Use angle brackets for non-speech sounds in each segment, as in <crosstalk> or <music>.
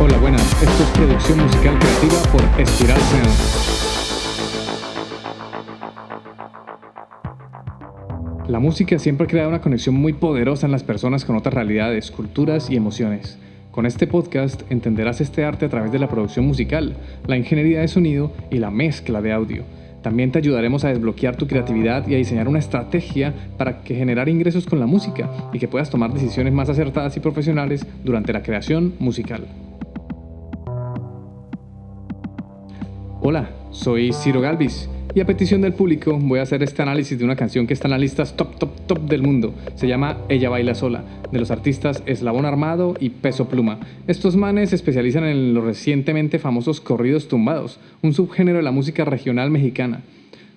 Hola, buenas. Esto es producción musical creativa por Espiral Sound. La música siempre crea una conexión muy poderosa en las personas con otras realidades, culturas y emociones. Con este podcast entenderás este arte a través de la producción musical, la ingeniería de sonido y la mezcla de audio. También te ayudaremos a desbloquear tu creatividad y a diseñar una estrategia para que generar ingresos con la música y que puedas tomar decisiones más acertadas y profesionales durante la creación musical. Hola, soy Ciro Galvis y a petición del público voy a hacer este análisis de una canción que está en las listas top, top, top del mundo. Se llama Ella Baila Sola, de los artistas Eslabón Armado y Peso Pluma. Estos manes se especializan en los recientemente famosos corridos tumbados, un subgénero de la música regional mexicana.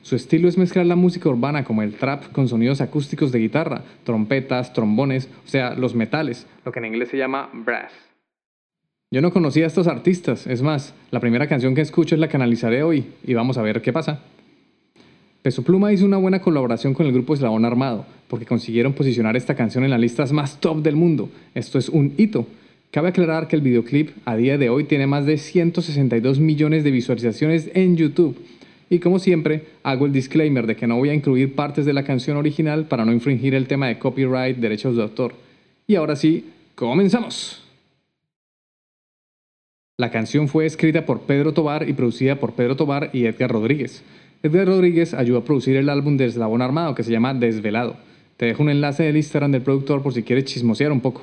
Su estilo es mezclar la música urbana como el trap con sonidos acústicos de guitarra, trompetas, trombones, o sea, los metales, lo que en inglés se llama brass. Yo no conocía a estos artistas, es más, la primera canción que escucho es la que analizaré hoy y vamos a ver qué pasa. Peso Pluma hizo una buena colaboración con el grupo Eslabón Armado, porque consiguieron posicionar esta canción en las listas más top del mundo. Esto es un hito. Cabe aclarar que el videoclip a día de hoy tiene más de 162 millones de visualizaciones en YouTube. Y como siempre, hago el disclaimer de que no voy a incluir partes de la canción original para no infringir el tema de copyright, derechos de autor. Y ahora sí, comenzamos. La canción fue escrita por Pedro Tobar y producida por Pedro Tobar y Edgar Rodríguez. Edgar Rodríguez ayudó a producir el álbum de Eslabón Armado que se llama Desvelado. Te dejo un enlace del Instagram del productor por si quieres chismosear un poco.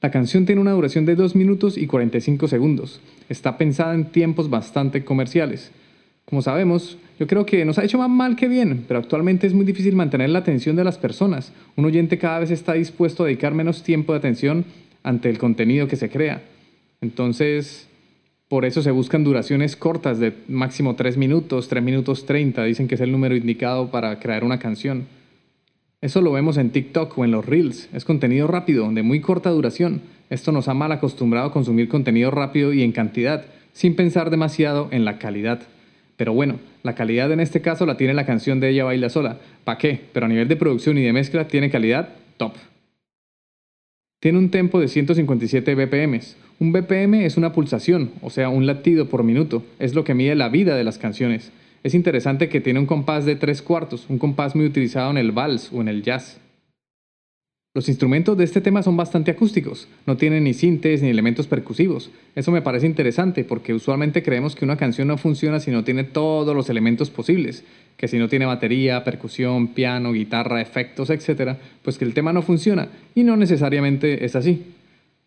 La canción tiene una duración de 2 minutos y 45 segundos. Está pensada en tiempos bastante comerciales. Como sabemos, yo creo que nos ha hecho más mal que bien, pero actualmente es muy difícil mantener la atención de las personas. Un oyente cada vez está dispuesto a dedicar menos tiempo de atención ante el contenido que se crea. Entonces, por eso se buscan duraciones cortas de máximo 3 minutos, 3 minutos 30, dicen que es el número indicado para crear una canción. Eso lo vemos en TikTok o en los Reels. Es contenido rápido, de muy corta duración. Esto nos ha mal acostumbrado a consumir contenido rápido y en cantidad, sin pensar demasiado en la calidad. Pero bueno, la calidad en este caso la tiene la canción de Ella Baila Sola. ¿Para qué? Pero a nivel de producción y de mezcla tiene calidad top. Tiene un tempo de 157 BPM. Un BPM es una pulsación, o sea, un latido por minuto. Es lo que mide la vida de las canciones. Es interesante que tiene un compás de tres cuartos, un compás muy utilizado en el vals o en el jazz. Los instrumentos de este tema son bastante acústicos, no tienen ni sintes ni elementos percusivos. Eso me parece interesante porque usualmente creemos que una canción no funciona si no tiene todos los elementos posibles, que si no tiene batería, percusión, piano, guitarra, efectos, etc., pues que el tema no funciona y no necesariamente es así.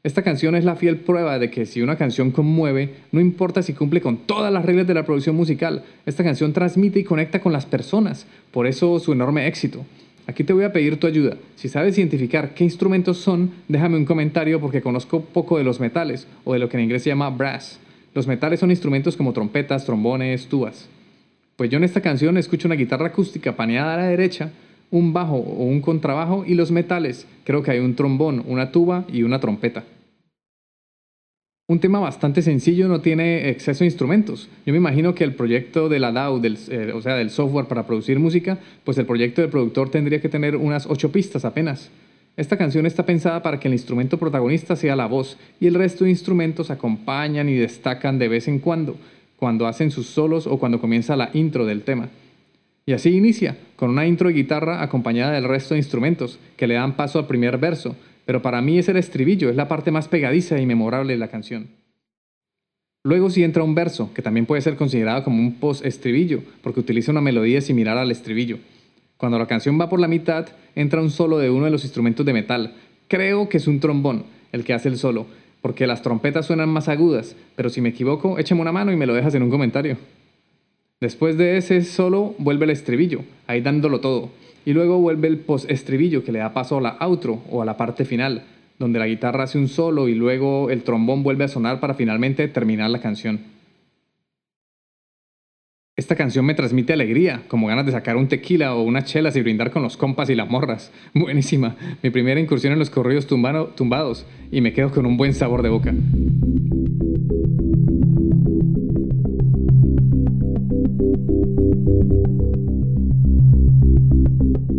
Esta canción es la fiel prueba de que si una canción conmueve, no importa si cumple con todas las reglas de la producción musical, esta canción transmite y conecta con las personas, por eso su enorme éxito. Aquí te voy a pedir tu ayuda. Si sabes identificar qué instrumentos son, déjame un comentario porque conozco poco de los metales, o de lo que en inglés se llama brass. Los metales son instrumentos como trompetas, trombones, tubas. Pues yo en esta canción escucho una guitarra acústica paneada a la derecha, un bajo o un contrabajo y los metales. Creo que hay un trombón, una tuba y una trompeta un tema bastante sencillo, no tiene exceso de instrumentos. Yo me imagino que el proyecto de la DAW, del, eh, o sea, del software para producir música, pues el proyecto del productor tendría que tener unas ocho pistas apenas. Esta canción está pensada para que el instrumento protagonista sea la voz y el resto de instrumentos acompañan y destacan de vez en cuando, cuando hacen sus solos o cuando comienza la intro del tema. Y así inicia, con una intro de guitarra acompañada del resto de instrumentos, que le dan paso al primer verso, pero para mí es el estribillo, es la parte más pegadiza y memorable de la canción. Luego sí entra un verso, que también puede ser considerado como un post-estribillo, porque utiliza una melodía similar al estribillo. Cuando la canción va por la mitad, entra un solo de uno de los instrumentos de metal. Creo que es un trombón el que hace el solo, porque las trompetas suenan más agudas, pero si me equivoco, échame una mano y me lo dejas en un comentario. Después de ese solo vuelve el estribillo, ahí dándolo todo. Y luego vuelve el post-estribillo que le da paso a la outro o a la parte final, donde la guitarra hace un solo y luego el trombón vuelve a sonar para finalmente terminar la canción. Esta canción me transmite alegría, como ganas de sacar un tequila o unas chelas y brindar con los compas y las morras. <laughs> Buenísima, mi primera incursión en los corridos tumbados y me quedo con un buen sabor de boca.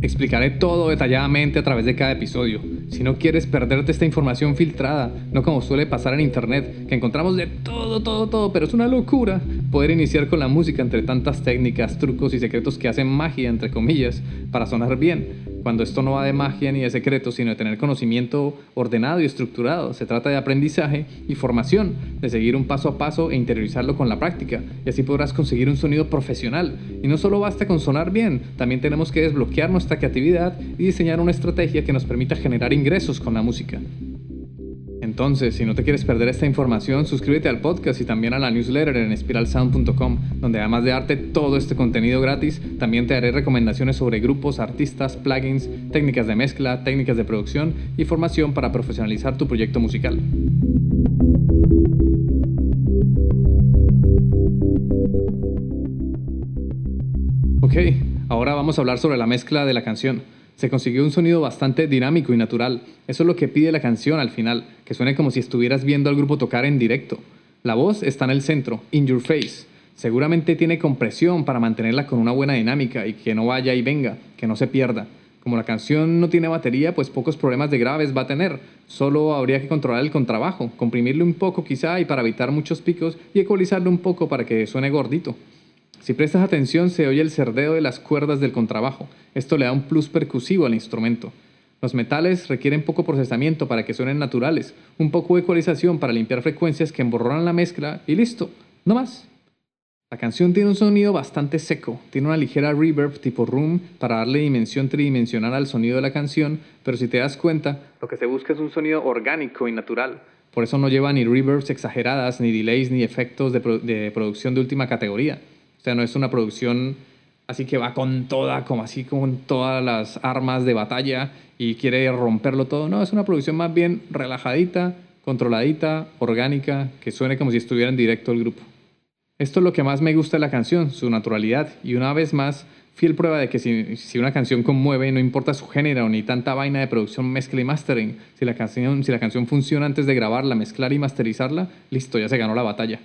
Explicaré todo detalladamente a través de cada episodio. Si no quieres perderte esta información filtrada, no como suele pasar en internet, que encontramos de todo, todo, todo, pero es una locura poder iniciar con la música entre tantas técnicas, trucos y secretos que hacen magia, entre comillas, para sonar bien cuando esto no va de magia ni de secretos, sino de tener conocimiento ordenado y estructurado. Se trata de aprendizaje y formación, de seguir un paso a paso e interiorizarlo con la práctica, y así podrás conseguir un sonido profesional. Y no solo basta con sonar bien, también tenemos que desbloquear nuestra creatividad y diseñar una estrategia que nos permita generar ingresos con la música. Entonces, si no te quieres perder esta información, suscríbete al podcast y también a la newsletter en spiralsound.com, donde además de darte todo este contenido gratis, también te haré recomendaciones sobre grupos, artistas, plugins, técnicas de mezcla, técnicas de producción y formación para profesionalizar tu proyecto musical. Ok, ahora vamos a hablar sobre la mezcla de la canción se consiguió un sonido bastante dinámico y natural. Eso es lo que pide la canción al final, que suene como si estuvieras viendo al grupo tocar en directo. La voz está en el centro, in your face. Seguramente tiene compresión para mantenerla con una buena dinámica y que no vaya y venga, que no se pierda. Como la canción no tiene batería, pues pocos problemas de graves va a tener. Solo habría que controlar el contrabajo, comprimirle un poco quizá y para evitar muchos picos y ecualizarlo un poco para que suene gordito. Si prestas atención se oye el cerdeo de las cuerdas del contrabajo. Esto le da un plus percusivo al instrumento. Los metales requieren poco procesamiento para que suenen naturales, un poco de ecualización para limpiar frecuencias que emborronan la mezcla y listo, no más. La canción tiene un sonido bastante seco, tiene una ligera reverb tipo room para darle dimensión tridimensional al sonido de la canción, pero si te das cuenta, lo que se busca es un sonido orgánico y natural. Por eso no lleva ni reverbs exageradas, ni delays, ni efectos de, de producción de última categoría. Sea, no es una producción así que va con toda, como así con todas las armas de batalla y quiere romperlo todo. No, es una producción más bien relajadita, controladita, orgánica, que suene como si estuviera en directo el grupo. Esto es lo que más me gusta de la canción, su naturalidad. Y una vez más, fiel prueba de que si, si, una canción conmueve, no importa su género ni tanta vaina de producción, mezcla y mastering, si la, canción, si la canción funciona antes de grabarla, mezclar y masterizarla, listo, ya se ganó la batalla.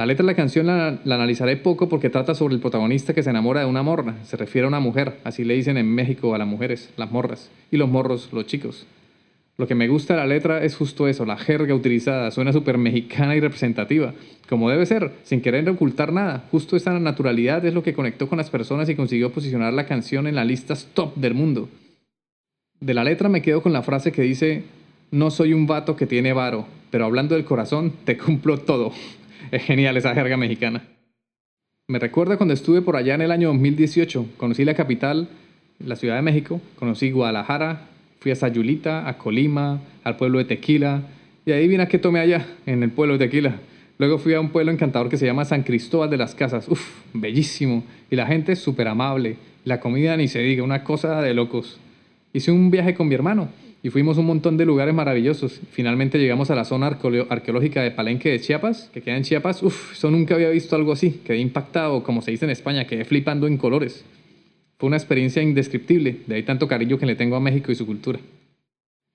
La letra de la canción la, analizaré poco porque trata sobre el protagonista que se enamora de una morra. Se refiere a una mujer, así le dicen en México a las mujeres, las morras, y los morros, los chicos. Lo que me gusta de la letra es justo eso, la jerga utilizada, suena súper mexicana y representativa, como debe ser, sin querer ocultar nada. Justo esa naturalidad es lo que conectó con las personas y consiguió posicionar la canción en las listas top del mundo. De la letra me quedo con la frase que dice, no soy un vato que tiene varo, pero hablando del corazón, te cumplo todo. <laughs> Es genial esa jerga mexicana. Me recuerda cuando estuve por allá en el año 2018. Conocí la capital, la Ciudad de México, conocí Guadalajara, fui a Sayulita, a Colima, al pueblo de Tequila, y ahí vine que tomé allá, en el pueblo de Tequila. Luego fui a un pueblo encantador que se llama San Cristóbal de las Casas. Uf, bellísimo. Y la gente es súper amable. La comida ni se diga, una cosa de locos. Hice un viaje con mi hermano y fuimos un montón de lugares maravillosos. Finalmente llegamos a la zona arqueológica de Palenque de Chiapas, que queda en Chiapas. Uf, eso nunca había visto algo así. Quedé impactado, como se dice en España, quedé flipando en colores. Fue una experiencia indescriptible, de ahí tanto cariño que le tengo a México y su cultura.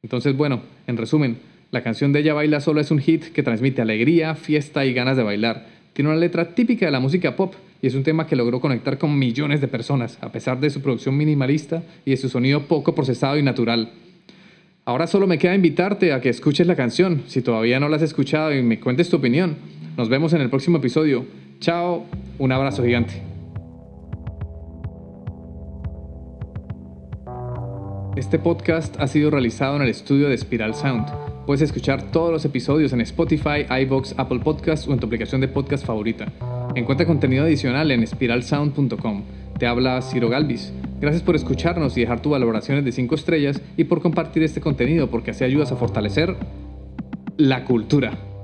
Entonces, bueno, en resumen, la canción de Ella Baila Solo es un hit que transmite alegría, fiesta y ganas de bailar. Tiene una letra típica de la música pop y es un tema que logró conectar con millones de personas, a pesar de su producción minimalista y de su sonido poco procesado y natural. Ahora solo me queda invitarte a que escuches la canción, si todavía no la has escuchado y me cuentes tu opinión. Nos vemos en el próximo episodio. Chao, un abrazo gigante. Este podcast ha sido realizado en el estudio de Spiral Sound. Puedes escuchar todos los episodios en Spotify, iBox, Apple Podcasts o en tu aplicación de podcast favorita. Encuentra contenido adicional en spiralsound.com. Te habla Ciro Galvis. Gracias por escucharnos y dejar tus valoraciones de 5 estrellas y por compartir este contenido porque así ayudas a fortalecer la cultura.